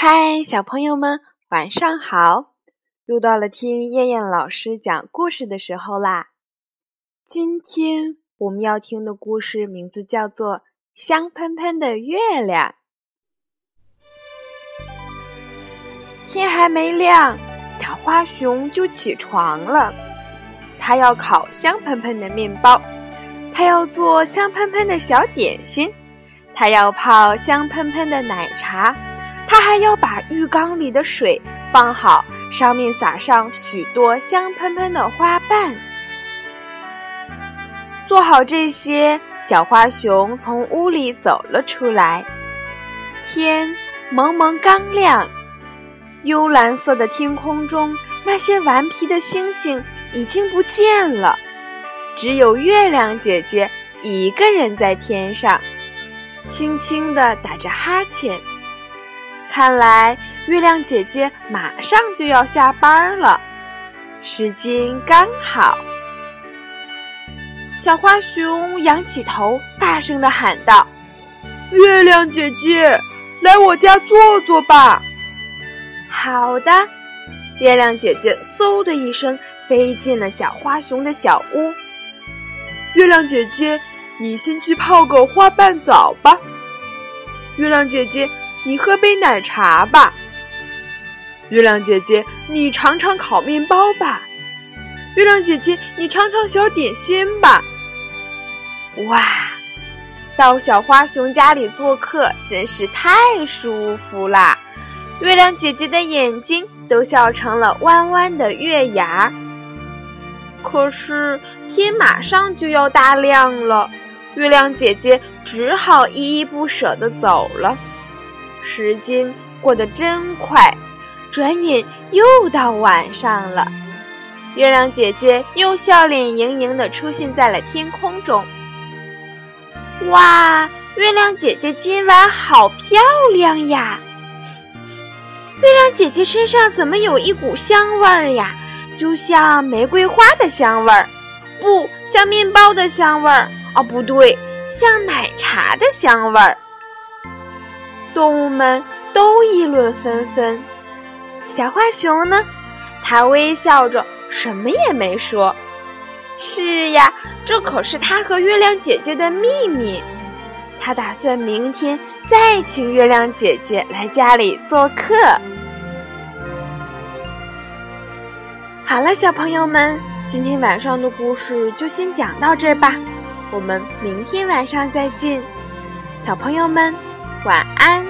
嗨，小朋友们，晚上好！又到了听燕燕老师讲故事的时候啦。今天我们要听的故事名字叫做《香喷喷的月亮》。天还没亮，小花熊就起床了。它要烤香喷喷的面包，它要做香喷喷的小点心，它要泡香喷喷的奶茶。他还要把浴缸里的水放好，上面撒上许多香喷喷的花瓣。做好这些，小花熊从屋里走了出来。天蒙蒙刚亮，幽蓝色的天空中，那些顽皮的星星已经不见了，只有月亮姐姐一个人在天上，轻轻地打着哈欠。看来月亮姐姐马上就要下班了，时间刚好。小花熊仰起头，大声的喊道：“月亮姐姐，来我家坐坐吧。”好的，月亮姐姐嗖的一声飞进了小花熊的小屋。月亮姐姐，你先去泡个花瓣澡吧。月亮姐姐。你喝杯奶茶吧，月亮姐姐。你尝尝烤面包吧，月亮姐姐。你尝尝小点心吧。哇，到小花熊家里做客真是太舒服啦！月亮姐姐的眼睛都笑成了弯弯的月牙。可是天马上就要大亮了，月亮姐姐只好依依不舍地走了。时间过得真快，转眼又到晚上了。月亮姐姐又笑脸盈盈地出现在了天空中。哇，月亮姐姐今晚好漂亮呀！月亮姐姐身上怎么有一股香味儿呀？就像玫瑰花的香味儿，不像面包的香味儿。哦，不对，像奶茶的香味儿。动物们都议论纷纷。小浣熊呢？它微笑着，什么也没说。是呀，这可是它和月亮姐姐的秘密。它打算明天再请月亮姐姐来家里做客。好了，小朋友们，今天晚上的故事就先讲到这吧。我们明天晚上再见，小朋友们，晚安。